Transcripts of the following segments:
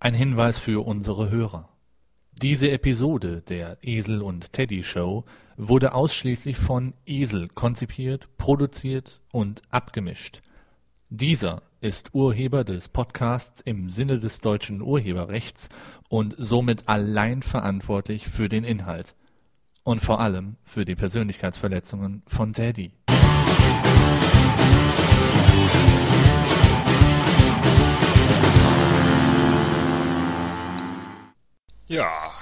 Ein Hinweis für unsere Hörer. Diese Episode der Esel und Teddy Show wurde ausschließlich von Esel konzipiert, produziert und abgemischt. Dieser ist Urheber des Podcasts im Sinne des deutschen Urheberrechts und somit allein verantwortlich für den Inhalt. Und vor allem für die Persönlichkeitsverletzungen von Teddy. Ja,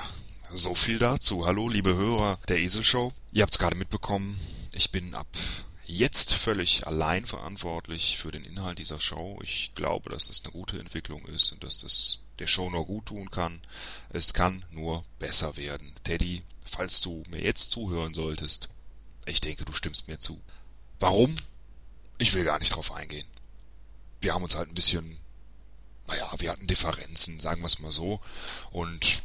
so viel dazu. Hallo, liebe Hörer der Eselshow. Ihr habt's gerade mitbekommen, ich bin ab jetzt völlig allein verantwortlich für den Inhalt dieser Show. Ich glaube, dass das eine gute Entwicklung ist und dass das der Show nur gut tun kann. Es kann nur besser werden. Teddy, falls du mir jetzt zuhören solltest, ich denke, du stimmst mir zu. Warum? Ich will gar nicht drauf eingehen. Wir haben uns halt ein bisschen naja, wir hatten Differenzen, sagen wir es mal so. Und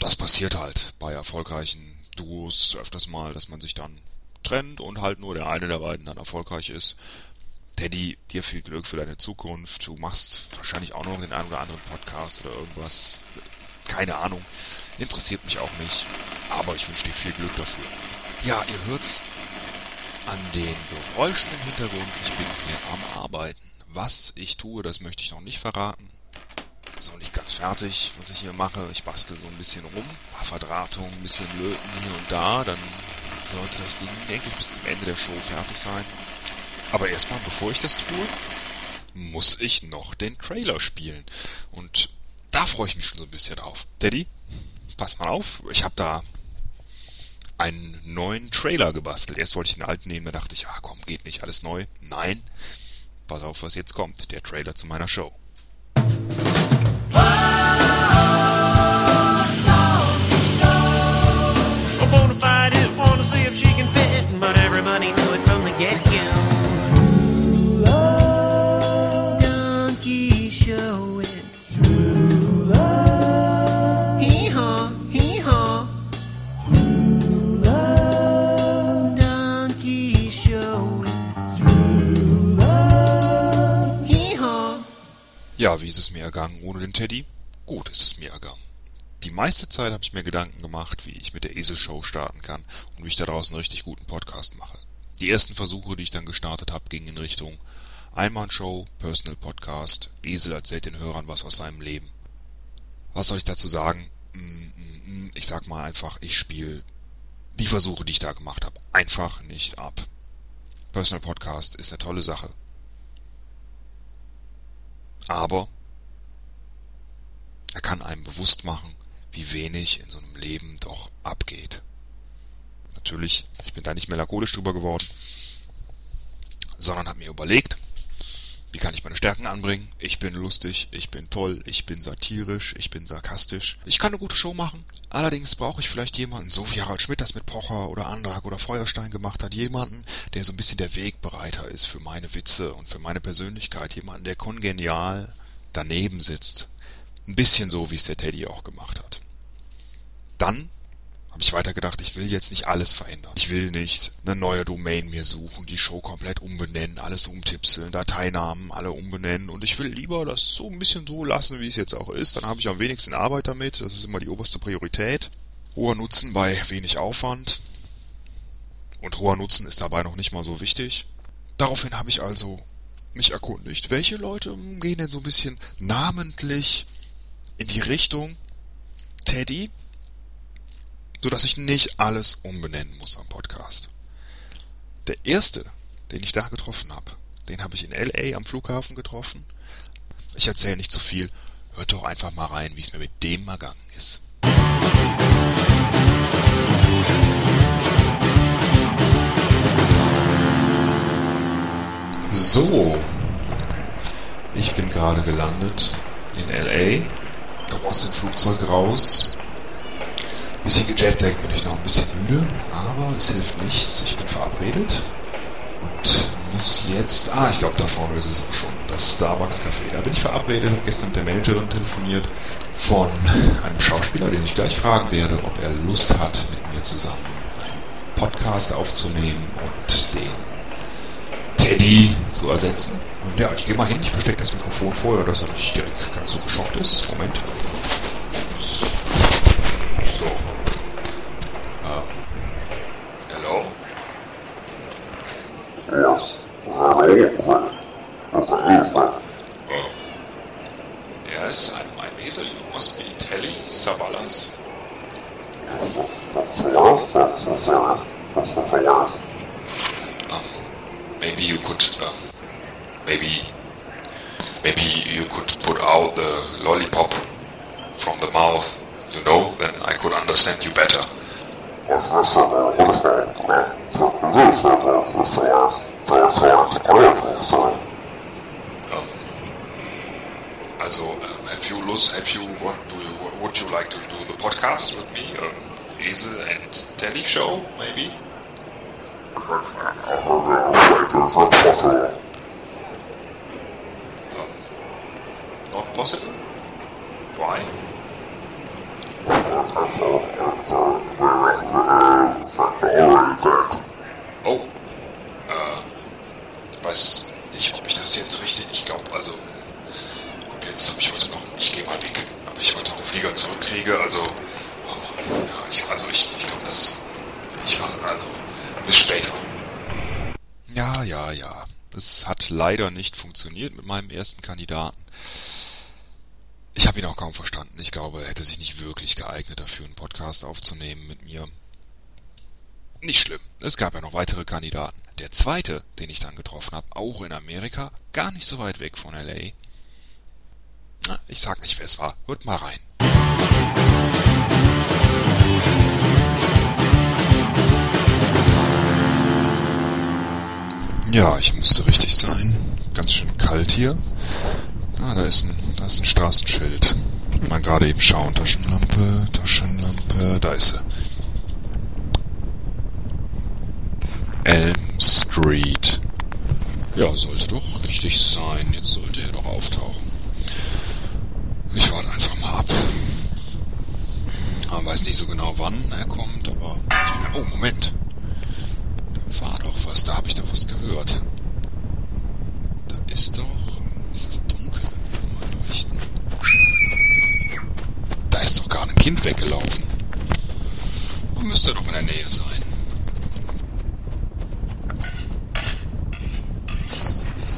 das passiert halt bei erfolgreichen Duos öfters mal, dass man sich dann trennt und halt nur der eine der beiden dann erfolgreich ist. Teddy, dir viel Glück für deine Zukunft. Du machst wahrscheinlich auch noch den einen oder anderen Podcast oder irgendwas. Keine Ahnung. Interessiert mich auch nicht. Aber ich wünsche dir viel Glück dafür. Ja, ihr hört's an den Geräuschen im Hintergrund. Ich bin hier am Arbeiten. Was ich tue, das möchte ich noch nicht verraten. Ist auch nicht ganz fertig, was ich hier mache. Ich bastel so ein bisschen rum. Ein paar Verdrahtungen, ein bisschen löten hier und da. Dann sollte das Ding, denke ich, bis zum Ende der Show fertig sein. Aber erstmal, bevor ich das tue, muss ich noch den Trailer spielen. Und da freue ich mich schon so ein bisschen drauf. Daddy, pass mal auf. Ich habe da einen neuen Trailer gebastelt. Erst wollte ich den alten nehmen, da dachte ich, ah komm, geht nicht, alles neu. Nein, Pass auf, was jetzt kommt. Der Trailer zu meiner Show. Ja, wie ist es mir ergangen ohne den Teddy? Gut ist es mir ergangen. Die meiste Zeit habe ich mir Gedanken gemacht, wie ich mit der Eselshow starten kann und wie ich daraus einen richtig guten Podcast mache. Die ersten Versuche, die ich dann gestartet habe, gingen in Richtung Einmannshow, Personal Podcast, Esel erzählt den Hörern was aus seinem Leben. Was soll ich dazu sagen? Mm, mm, mm, ich sag mal einfach, ich spiele die Versuche, die ich da gemacht habe, einfach nicht ab. Personal Podcast ist eine tolle Sache. Aber er kann einem bewusst machen, wie wenig in so einem Leben doch abgeht. Natürlich, ich bin da nicht melancholisch drüber geworden, sondern habe mir überlegt, wie kann ich meine Stärken anbringen? Ich bin lustig, ich bin toll, ich bin satirisch, ich bin sarkastisch. Ich kann eine gute Show machen. Allerdings brauche ich vielleicht jemanden, so wie Harald Schmidt das mit Pocher oder Andrag oder Feuerstein gemacht hat. Jemanden, der so ein bisschen der Wegbereiter ist für meine Witze und für meine Persönlichkeit. Jemanden, der kongenial daneben sitzt. Ein bisschen so, wie es der Teddy auch gemacht hat. Dann habe ich weiter gedacht, ich will jetzt nicht alles verändern. Ich will nicht eine neue Domain mir suchen, die Show komplett umbenennen, alles umtipseln, Dateinamen alle umbenennen und ich will lieber das so ein bisschen so lassen, wie es jetzt auch ist. Dann habe ich am wenigsten Arbeit damit, das ist immer die oberste Priorität. Hoher Nutzen bei wenig Aufwand und hoher Nutzen ist dabei noch nicht mal so wichtig. Daraufhin habe ich also mich erkundigt, welche Leute gehen denn so ein bisschen namentlich in die Richtung Teddy, sodass ich nicht alles umbenennen muss am Podcast. Der erste, den ich da getroffen habe, den habe ich in LA am Flughafen getroffen. Ich erzähle nicht zu viel, hört doch einfach mal rein, wie es mir mit dem ergangen ist. So, ich bin gerade gelandet in LA, aus dem Flugzeug raus, bisschen gejetlaggt bin ich noch ein bisschen müde, aber es hilft nichts. Ich bin verabredet und muss jetzt. Ah, ich glaube, da vorne ist es auch schon. Das Starbucks Café. Da bin ich verabredet, habe gestern mit der Managerin telefoniert von einem Schauspieler, den ich gleich fragen werde, ob er Lust hat, mit mir zusammen einen Podcast aufzunehmen und den Teddy zu ersetzen. Und ja, ich gehe mal hin, ich verstecke das Mikrofon vorher, dass er nicht direkt ganz so geschockt ist. Moment. Yes, and my You must be telling Savalas. Um, maybe you could, um, maybe, maybe you could put out the lollipop from the mouth, you know, then I could understand you better. Um, also, um, have you lust, have you, what do you, would you like to do the podcast with me? Um, Esel and Telly show, maybe? Um, not possible? Why? Oh, äh, weiß nicht, ob ich das jetzt richtig, ich glaube, also, ob jetzt, ob ich heute noch, ich gehe mal weg, ob ich heute noch einen Flieger zurückkriege, also, oh, ja, ich, also ich, ich glaube, das, ich war, also, bis später. Ja, ja, ja, das hat leider nicht funktioniert mit meinem ersten Kandidaten. Ich habe ihn auch kaum verstanden. Ich glaube, er hätte sich nicht wirklich geeignet dafür, einen Podcast aufzunehmen mit mir. Nicht schlimm. Es gab ja noch weitere Kandidaten. Der zweite, den ich dann getroffen habe, auch in Amerika, gar nicht so weit weg von LA. Na, ich sag nicht, wer es war. Hört mal rein. Ja, ich müsste richtig sein. Ganz schön kalt hier. Ah, da ist ein, da ist ein Straßenschild. Mal gerade eben schauen. Taschenlampe, Taschenlampe, da ist sie. Elm Street. Ja, sollte doch richtig sein. Jetzt sollte er doch auftauchen. Ich warte einfach mal ab. Man weiß nicht so genau, wann er kommt, aber ich bin... Oh, Moment. Da war doch was. Da habe ich doch was gehört. Da ist doch... Ist das dunkel? Mal leuchten. Da ist doch gar ein Kind weggelaufen. Man müsste doch in der Nähe sein.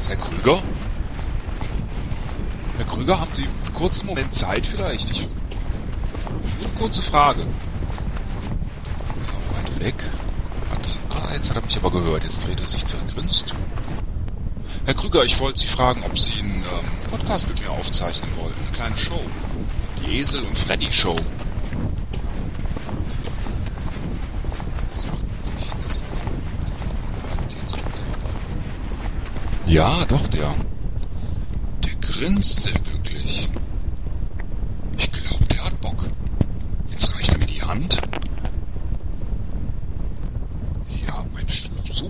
Herr Krüger? Herr Krüger, haben Sie einen kurzen Moment Zeit vielleicht? Ich, kurze Frage. Weit weg. Hat, ah, jetzt hat er mich aber gehört. Jetzt dreht er sich zurück. Grinst. Herr Krüger, ich wollte Sie fragen, ob Sie einen ähm, Podcast mit mir aufzeichnen wollten. Eine kleine Show. Die Esel und Freddy Show. Ja, doch, der. Der grinst sehr glücklich. Ich glaube, der hat Bock. Jetzt reicht er mir die Hand. Ja, Mensch,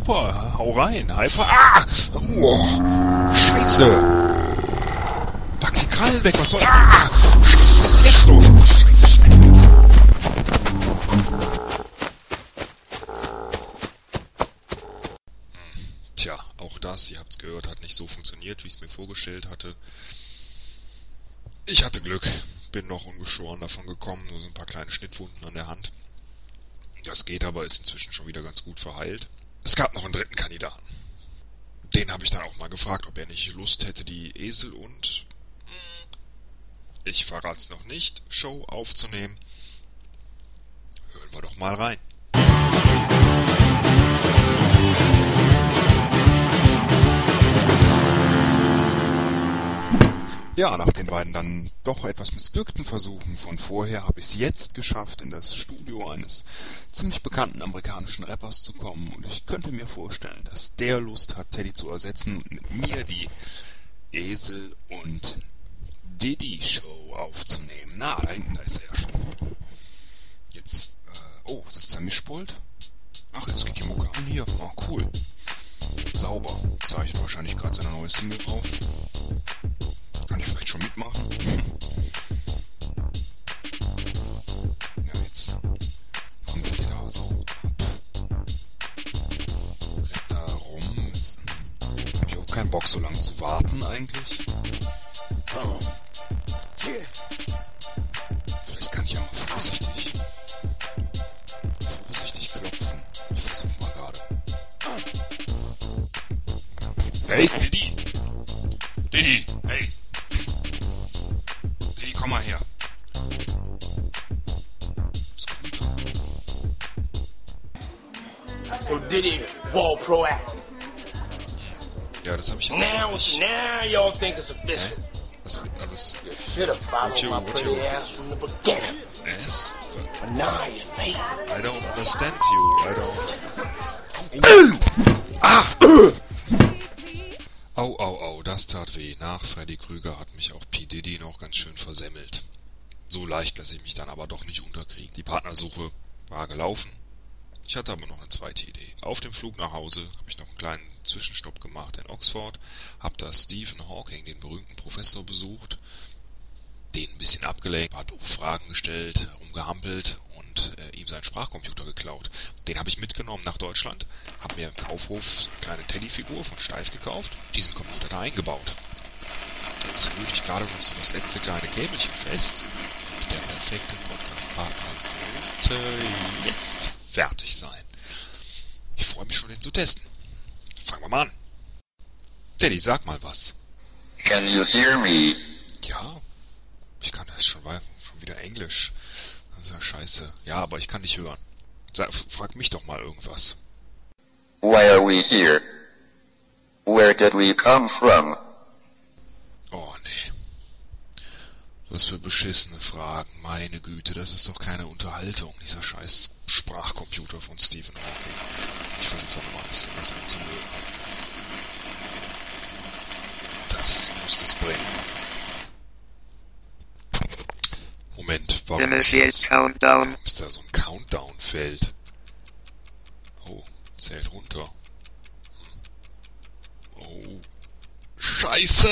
super. Hau rein. Five. Ah! Oh, scheiße. Pack die Krallen weg. Was soll... Ah! Scheiße, was ist jetzt los? Scheiße, schnell. Tja, auch das, ihr habt's gehört, hat nicht so funktioniert, wie ich es mir vorgestellt hatte. Ich hatte Glück, bin noch ungeschoren davon gekommen, nur so ein paar kleine Schnittwunden an der Hand. Das geht aber, ist inzwischen schon wieder ganz gut verheilt. Es gab noch einen dritten Kandidaten. Den habe ich dann auch mal gefragt, ob er nicht Lust hätte, die Esel und hm, ich verrat's noch nicht, Show aufzunehmen. Hören wir doch mal rein. Ja, nach den beiden dann doch etwas missglückten Versuchen von vorher habe ich es jetzt geschafft, in das Studio eines ziemlich bekannten amerikanischen Rappers zu kommen und ich könnte mir vorstellen, dass der Lust hat, Teddy zu ersetzen und mit mir die Esel und Diddy Show aufzunehmen. Na, da hinten, da ist er ja schon. Jetzt, äh, oh, sitzt der Mischpult? Ach, jetzt geht die Mucke an hier. Oh, cool. Sauber. Zeichnet wahrscheinlich gerade seine neue Single auf. Vielleicht schon mitmachen? Ja, jetzt rampelt ihr da so ab. Rappt da rum. Ist, hab ich auch keinen Bock, so lange zu warten eigentlich. Vielleicht kann ich ja mal vorsichtig. Vorsichtig klopfen. Ich versuch mal gerade. Hey, komm mal her. So Diddy Wall Proactive. Ja, das habe ich jetzt Now, nicht. now y'all think it's official. Was, was, You should have followed you- my pretty ass from the beginning. es? But now you're late. I don't understand you. I don't. Ah! Au, au, au, das tat weh. Nach Freddy Krüger hat mich auch P. Diddy noch ganz schön versemmelt. So leicht lasse ich mich dann aber doch nicht unterkriegen. Die Partnersuche war gelaufen. Ich hatte aber noch eine zweite Idee. Auf dem Flug nach Hause habe ich noch einen kleinen Zwischenstopp gemacht in Oxford, habe da Stephen Hawking, den berühmten Professor, besucht, den ein bisschen abgelenkt, paar doofe Fragen gestellt, rumgehampelt und äh, ihm seinen Sprachcomputer geklaut. Den habe ich mitgenommen nach Deutschland, habe mir im Kaufhof eine kleine Teddyfigur von Steif gekauft, diesen Computer da eingebaut. Jetzt lüte ich gerade noch so das letzte kleine Käbelchen fest. Und der perfekte Podcast-Partner sollte jetzt fertig sein. Ich freue mich schon, den zu testen. Fangen wir mal an. Teddy, sag mal was. Can you hear me? Ja, ich kann das schon, schon wieder Englisch. Das ist ja scheiße. Ja, aber ich kann dich hören. Sag, frag mich doch mal irgendwas. Why are we here? Where did we come from? Oh, nee. Was für beschissene Fragen. Meine Güte, das ist doch keine Unterhaltung, dieser scheiß Sprachcomputer von Stephen Hawking. Ich versuche doch mal ein bisschen was anzumögen. Das muss das bringen. Moment, warum ist, jetzt, countdown. warum ist da so ein Countdown-Feld? Oh, zählt runter. Hm. Oh. Scheiße!